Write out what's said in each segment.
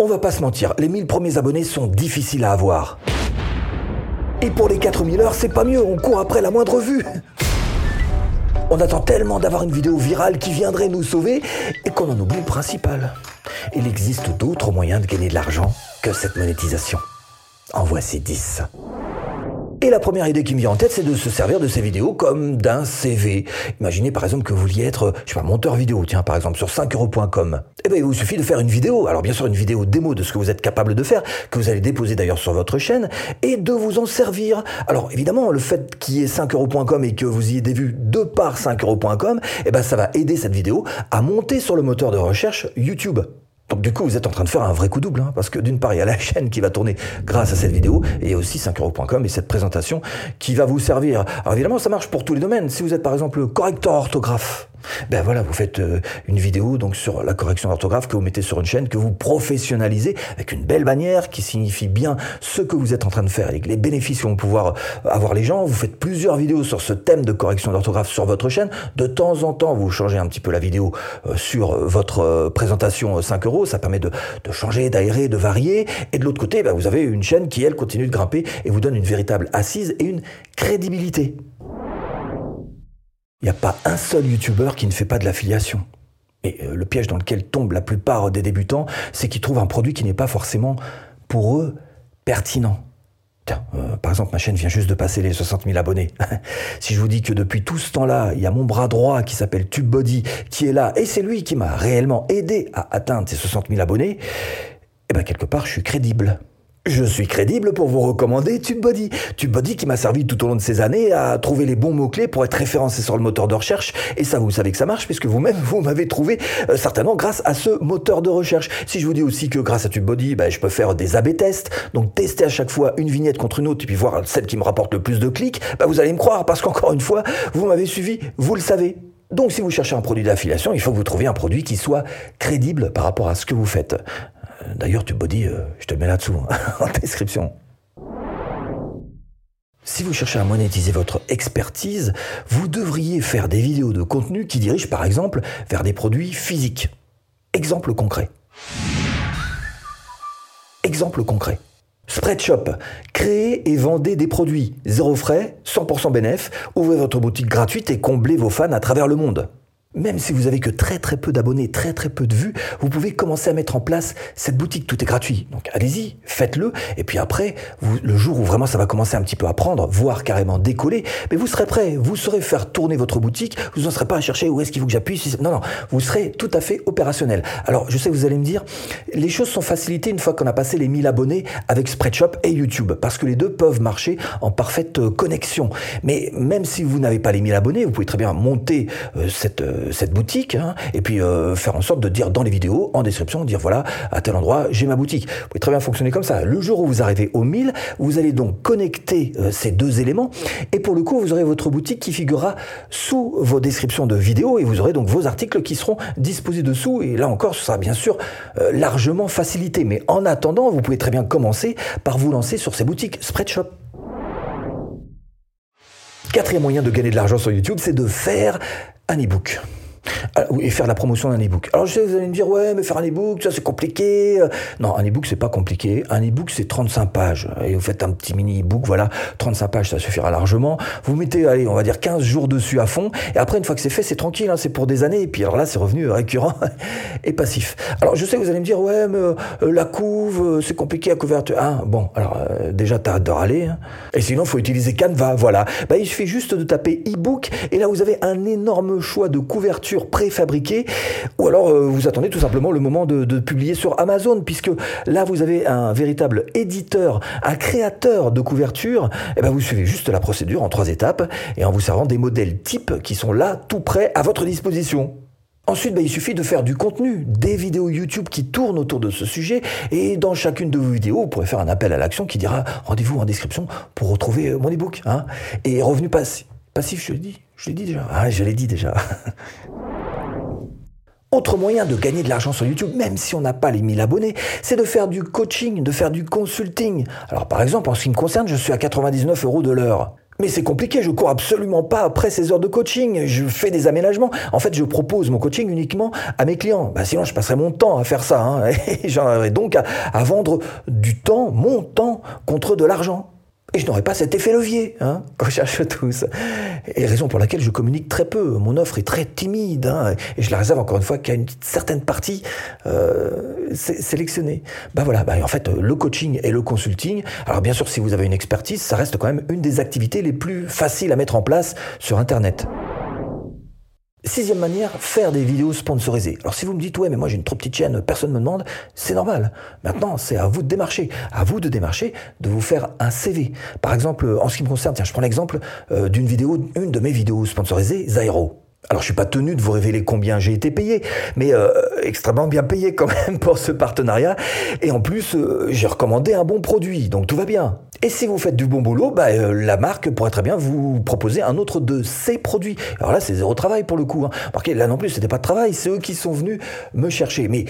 On va pas se mentir, les 1000 premiers abonnés sont difficiles à avoir. Et pour les 4000 heures, c'est pas mieux, on court après la moindre vue. On attend tellement d'avoir une vidéo virale qui viendrait nous sauver et qu'on en oublie le principal. Il existe d'autres moyens de gagner de l'argent que cette monétisation. En voici 10. Et la première idée qui me vient en tête, c'est de se servir de ces vidéos comme d'un CV. Imaginez par exemple que vous vouliez être, je sais pas, monteur vidéo, tiens, par exemple, sur 5euros.com. Eh bien, il vous suffit de faire une vidéo. Alors, bien sûr, une vidéo démo de ce que vous êtes capable de faire, que vous allez déposer d'ailleurs sur votre chaîne, et de vous en servir. Alors, évidemment, le fait qu'il y ait 5euros.com et que vous y ayez des vues de par 5euros.com, eh ben, ça va aider cette vidéo à monter sur le moteur de recherche YouTube. Donc du coup, vous êtes en train de faire un vrai coup double, hein, parce que d'une part, il y a la chaîne qui va tourner grâce à cette vidéo, et aussi 5euros.com et cette présentation qui va vous servir. Alors évidemment, ça marche pour tous les domaines. Si vous êtes par exemple correcteur orthographe, ben voilà, vous faites euh, une vidéo donc sur la correction d'orthographe que vous mettez sur une chaîne, que vous professionnalisez avec une belle bannière qui signifie bien ce que vous êtes en train de faire et les bénéfices que vont pouvoir euh, avoir les gens. Vous faites plusieurs vidéos sur ce thème de correction d'orthographe sur votre chaîne. De temps en temps, vous changez un petit peu la vidéo euh, sur votre présentation 5 euros. Ça permet de, changer, d'aérer, de varier. Et de l'autre côté, ben vous avez une chaîne qui, elle, continue de grimper et vous donne une véritable assise et une crédibilité. Il n'y a pas un seul youtubeur qui ne fait pas de l'affiliation. Et euh, le piège dans lequel tombent la plupart des débutants, c'est qu'ils trouvent un produit qui n'est pas forcément, pour eux, pertinent. Tiens, euh, par exemple, ma chaîne vient juste de passer les 60 000 abonnés. si je vous dis que depuis tout ce temps-là, il y a mon bras droit qui s'appelle TubeBody qui est là, et c'est lui qui m'a réellement aidé à atteindre ces 60 000 abonnés, eh bien quelque part, je suis crédible. Je suis crédible pour vous recommander TubeBuddy. TubeBuddy qui m'a servi tout au long de ces années à trouver les bons mots-clés pour être référencé sur le moteur de recherche. Et ça, vous savez que ça marche puisque vous-même, vous m'avez trouvé euh, certainement grâce à ce moteur de recherche. Si je vous dis aussi que grâce à TubeBuddy, ben, je peux faire des AB tests, donc tester à chaque fois une vignette contre une autre et puis voir celle qui me rapporte le plus de clics, ben, vous allez me croire parce qu'encore une fois, vous m'avez suivi, vous le savez. Donc si vous cherchez un produit d'affiliation, il faut que vous trouviez un produit qui soit crédible par rapport à ce que vous faites. D'ailleurs, tu body, euh, je te le mets là-dessous, hein, en description. Si vous cherchez à monétiser votre expertise, vous devriez faire des vidéos de contenu qui dirigent par exemple vers des produits physiques. Exemple concret. Exemple concret. Spreadshop, créez et vendez des produits, zéro frais, 100% bénéf, ouvrez votre boutique gratuite et comblez vos fans à travers le monde. Même si vous avez que très très peu d'abonnés, très très peu de vues, vous pouvez commencer à mettre en place cette boutique. Tout est gratuit. Donc allez-y, faites-le. Et puis après, le jour où vraiment ça va commencer un petit peu à prendre, voire carrément décoller, mais vous serez prêt. Vous saurez faire tourner votre boutique. Vous n'en serez pas à chercher où est-ce qu'il faut que j'appuie. Non, non. Vous serez tout à fait opérationnel. Alors je sais que vous allez me dire, les choses sont facilitées une fois qu'on a passé les 1000 abonnés avec Spreadshop et YouTube. Parce que les deux peuvent marcher en parfaite euh, connexion. Mais même si vous n'avez pas les 1000 abonnés, vous pouvez très bien monter euh, cette euh, cette boutique, hein, et puis euh, faire en sorte de dire dans les vidéos, en description, dire voilà, à tel endroit, j'ai ma boutique. Vous pouvez très bien fonctionner comme ça. Le jour où vous arrivez au 1000, vous allez donc connecter euh, ces deux éléments, et pour le coup, vous aurez votre boutique qui figurera sous vos descriptions de vidéos, et vous aurez donc vos articles qui seront disposés dessous, et là encore, ce sera bien sûr euh, largement facilité. Mais en attendant, vous pouvez très bien commencer par vous lancer sur ces boutiques Spreadshop. Quatrième moyen de gagner de l'argent sur YouTube, c'est de faire un e-book. Ah, et faire la promotion d'un e-book. Alors je sais, vous allez me dire, ouais, mais faire un e-book, ça c'est compliqué. Non, un e-book c'est pas compliqué. Un e-book c'est 35 pages. Et vous faites un petit mini e-book, voilà, 35 pages, ça suffira largement. Vous mettez, allez, on va dire 15 jours dessus à fond. Et après, une fois que c'est fait, c'est tranquille, hein, c'est pour des années. Et puis alors là, c'est revenu récurrent et passif. Alors je sais, vous allez me dire, ouais, mais euh, la couve, euh, c'est compliqué à couverture. Ah, bon, alors euh, déjà, t'as hâte de râler. Hein. Et sinon, faut utiliser Canva, voilà. Bah, il suffit juste de taper e-book. Et là, vous avez un énorme choix de couverture préfabriqué, ou alors euh, vous attendez tout simplement le moment de, publier sur Amazon, puisque là vous avez un véritable éditeur, un créateur de couverture, et eh ben vous suivez juste la procédure en trois étapes, et en vous servant des modèles types qui sont là, tout prêts à votre disposition. Ensuite, ben, il suffit de faire du contenu, des vidéos YouTube qui tournent autour de ce sujet, et dans chacune de vos vidéos, vous pourrez faire un appel à l'action qui dira rendez-vous en description pour retrouver mon ebook. Hein. Et revenu passif, passif, je l'ai dit, je l'ai dit déjà. Ah, je l'ai dit déjà. Autre moyen de gagner de l'argent sur YouTube, même si on n'a pas les 1000 abonnés, c'est de faire du coaching, de faire du consulting. Alors par exemple, en ce qui me concerne, je suis à 99 euros de l'heure. Mais c'est compliqué, je cours absolument pas après ces heures de coaching, je fais des aménagements. En fait, je propose mon coaching uniquement à mes clients. Bah, sinon, je passerais mon temps à faire ça. Hein. Et j'en donc à, à vendre du temps, mon temps, contre de l'argent. Et je n'aurais pas cet effet levier hein, qu'on cherche tous. Et raison pour laquelle je communique très peu. Mon offre est très timide hein, et je la réserve encore une fois qu'à une certaine partie euh, sélectionnée. Bah voilà, bah en fait, le coaching et le consulting. Alors bien sûr, si vous avez une expertise, ça reste quand même une des activités les plus faciles à mettre en place sur Internet. Sixième manière, faire des vidéos sponsorisées. Alors si vous me dites ouais mais moi j'ai une trop petite chaîne, personne ne me demande, c'est normal. Maintenant c'est à vous de démarcher, à vous de démarcher, de vous faire un CV. Par exemple, en ce qui me concerne, tiens je prends l'exemple euh, d'une vidéo, une de mes vidéos sponsorisées, Zairo. Alors je suis pas tenu de vous révéler combien j'ai été payé, mais euh, extrêmement bien payé quand même pour ce partenariat. Et en plus, euh, j'ai recommandé un bon produit, donc tout va bien. Et si vous faites du bon boulot, bah, euh, la marque pourrait très bien vous proposer un autre de ses produits. Alors là, c'est zéro travail pour le coup. Hein. là non plus, c'était pas de travail, c'est eux qui sont venus me chercher. Mais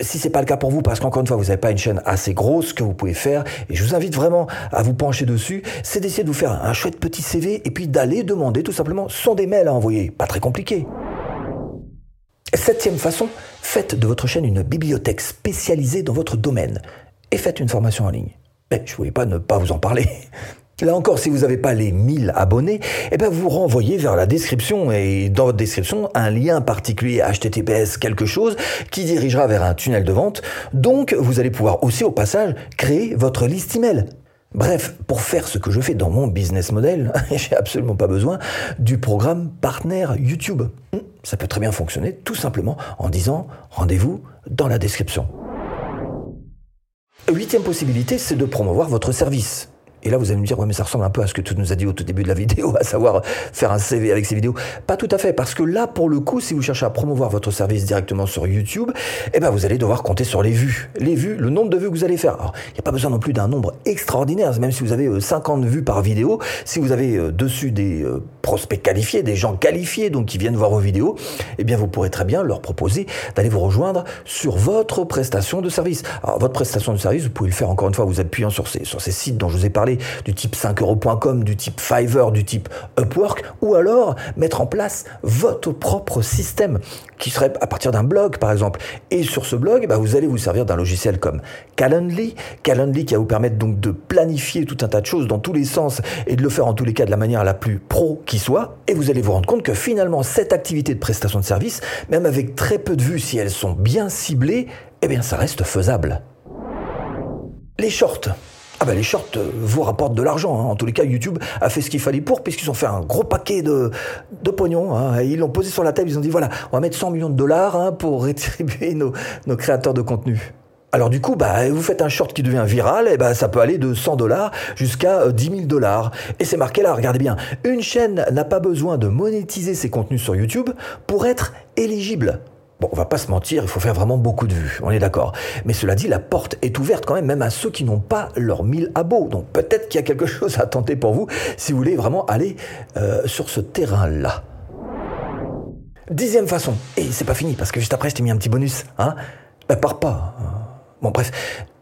si c'est pas le cas pour vous, parce qu'encore une fois, vous n'avez pas une chaîne assez grosse que vous pouvez faire, et je vous invite vraiment à vous pencher dessus, c'est d'essayer de vous faire un chouette petit CV et puis d'aller demander tout simplement, sont des mails à envoyer, pas très compliqué. Septième façon, faites de votre chaîne une bibliothèque spécialisée dans votre domaine et faites une formation en ligne. Mais je ne pouvais pas ne pas vous en parler. Là encore, si vous n'avez pas les 1000 abonnés, eh ben vous renvoyez vers la description et dans votre description un lien particulier HTTPS quelque chose qui dirigera vers un tunnel de vente. Donc vous allez pouvoir aussi au passage créer votre liste email. Bref, pour faire ce que je fais dans mon business model, j'ai absolument pas besoin du programme partenaire YouTube. Ça peut très bien fonctionner tout simplement en disant rendez-vous dans la description. Huitième possibilité, c'est de promouvoir votre service. Et là, vous allez me dire, ouais, mais ça ressemble un peu à ce que tu nous as dit au tout début de la vidéo, à savoir faire un CV avec ces vidéos. Pas tout à fait, parce que là, pour le coup, si vous cherchez à promouvoir votre service directement sur YouTube, eh ben, vous allez devoir compter sur les vues. Les vues, le nombre de vues que vous allez faire. Alors, il n'y a pas besoin non plus d'un nombre extraordinaire, même si vous avez 50 euh, vues par vidéo, si vous avez euh, dessus des euh, prospects qualifiés, des gens qualifiés, donc qui viennent voir vos vidéos, eh bien, vous pourrez très bien leur proposer d'aller vous rejoindre sur votre prestation de service. Alors, votre prestation de service, vous pouvez le faire encore une fois, vous appuyant sur ces, sur ces sites dont je vous ai parlé du type 5euros.com, du type Fiverr, du type Upwork, ou alors mettre en place votre propre système qui serait à partir d'un blog par exemple. Et sur ce blog, bah, vous allez vous servir d'un logiciel comme Calendly, Calendly qui va vous permettre donc de planifier tout un tas de choses dans tous les sens et de le faire en tous les cas de la manière la plus pro qui soit. Et vous allez vous rendre compte que finalement cette activité de prestation de service, même avec très peu de vues, si elles sont bien ciblées, eh bien ça reste faisable. Les shorts. Ah ben les shorts euh, vous rapportent de l'argent. Hein. En tous les cas, YouTube a fait ce qu'il fallait pour, puisqu'ils ont fait un gros paquet de, de pognon. Hein. ils l'ont posé sur la table, ils ont dit voilà, on va mettre 100 millions de dollars hein, pour rétribuer nos, nos créateurs de contenu. Alors du coup, bah, vous faites un short qui devient viral, et bah, ça peut aller de 100 dollars jusqu'à 10 000 dollars. Et c'est marqué là, regardez bien, une chaîne n'a pas besoin de monétiser ses contenus sur YouTube pour être éligible. Bon, on va pas se mentir, il faut faire vraiment beaucoup de vues, on est d'accord. Mais cela dit, la porte est ouverte quand même, même à ceux qui n'ont pas leurs 1000 abos. Donc peut-être qu'il y a quelque chose à tenter pour vous si vous voulez vraiment aller euh, sur ce terrain-là. Dixième façon, et c'est pas fini parce que juste après je t'ai mis un petit bonus, hein Bah pars pas. Bon bref,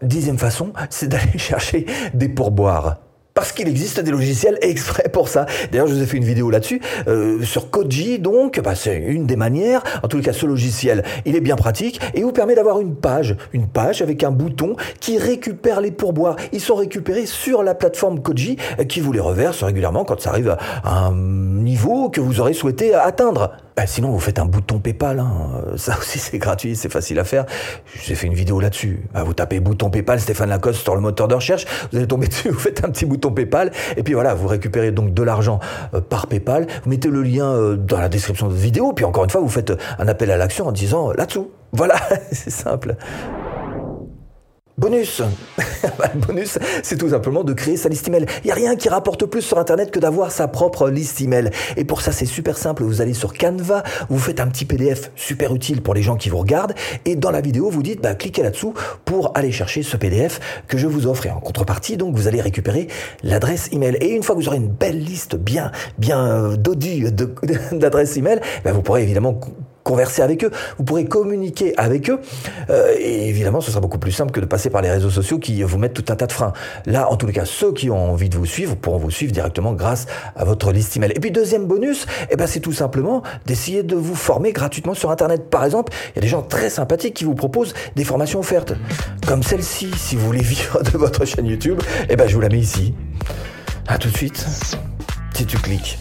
dixième façon, c'est d'aller chercher des pourboires. Parce qu'il existe des logiciels exprès pour ça. D'ailleurs, je vous ai fait une vidéo là-dessus. Euh, sur Koji, donc, bah, c'est une des manières. En tout cas, ce logiciel, il est bien pratique et vous permet d'avoir une page. Une page avec un bouton qui récupère les pourboires. Ils sont récupérés sur la plateforme Koji euh, qui vous les reverse régulièrement quand ça arrive à un niveau que vous aurez souhaité atteindre. Bah, sinon, vous faites un bouton PayPal. Hein. Ça aussi, c'est gratuit, c'est facile à faire. J'ai fait une vidéo là-dessus. Bah, vous tapez bouton PayPal Stéphane Lacoste sur le moteur de recherche. Vous allez tomber dessus, vous faites un petit bouton PayPal. Et puis voilà, vous récupérez donc de l'argent euh, par PayPal. Vous mettez le lien euh, dans la description de la vidéo. Puis encore une fois, vous faites un appel à l'action en disant euh, là-dessous. Voilà, c'est simple. Bonus bah, bonus, c'est tout simplement de créer sa liste email. Il n'y a rien qui rapporte plus sur Internet que d'avoir sa propre liste email. Et pour ça, c'est super simple. Vous allez sur Canva, vous faites un petit PDF super utile pour les gens qui vous regardent. Et dans la vidéo, vous dites, bah, cliquez là-dessous pour aller chercher ce PDF que je vous offre. Et en contrepartie, donc, vous allez récupérer l'adresse email. Et une fois que vous aurez une belle liste bien, bien euh, dodue d'adresses email, bah, vous pourrez évidemment converser avec eux, vous pourrez communiquer avec eux. Euh, et évidemment, ce sera beaucoup plus simple que de passer par les réseaux sociaux qui vous mettent tout un tas de freins. Là, en tous les cas, ceux qui ont envie de vous suivre pourront vous suivre directement grâce à votre liste email. Et puis deuxième bonus, eh ben, c'est tout simplement d'essayer de vous former gratuitement sur Internet. Par exemple, il y a des gens très sympathiques qui vous proposent des formations offertes, comme celle-ci. Si vous voulez vivre de votre chaîne YouTube, eh ben, je vous la mets ici. À tout de suite, si tu cliques.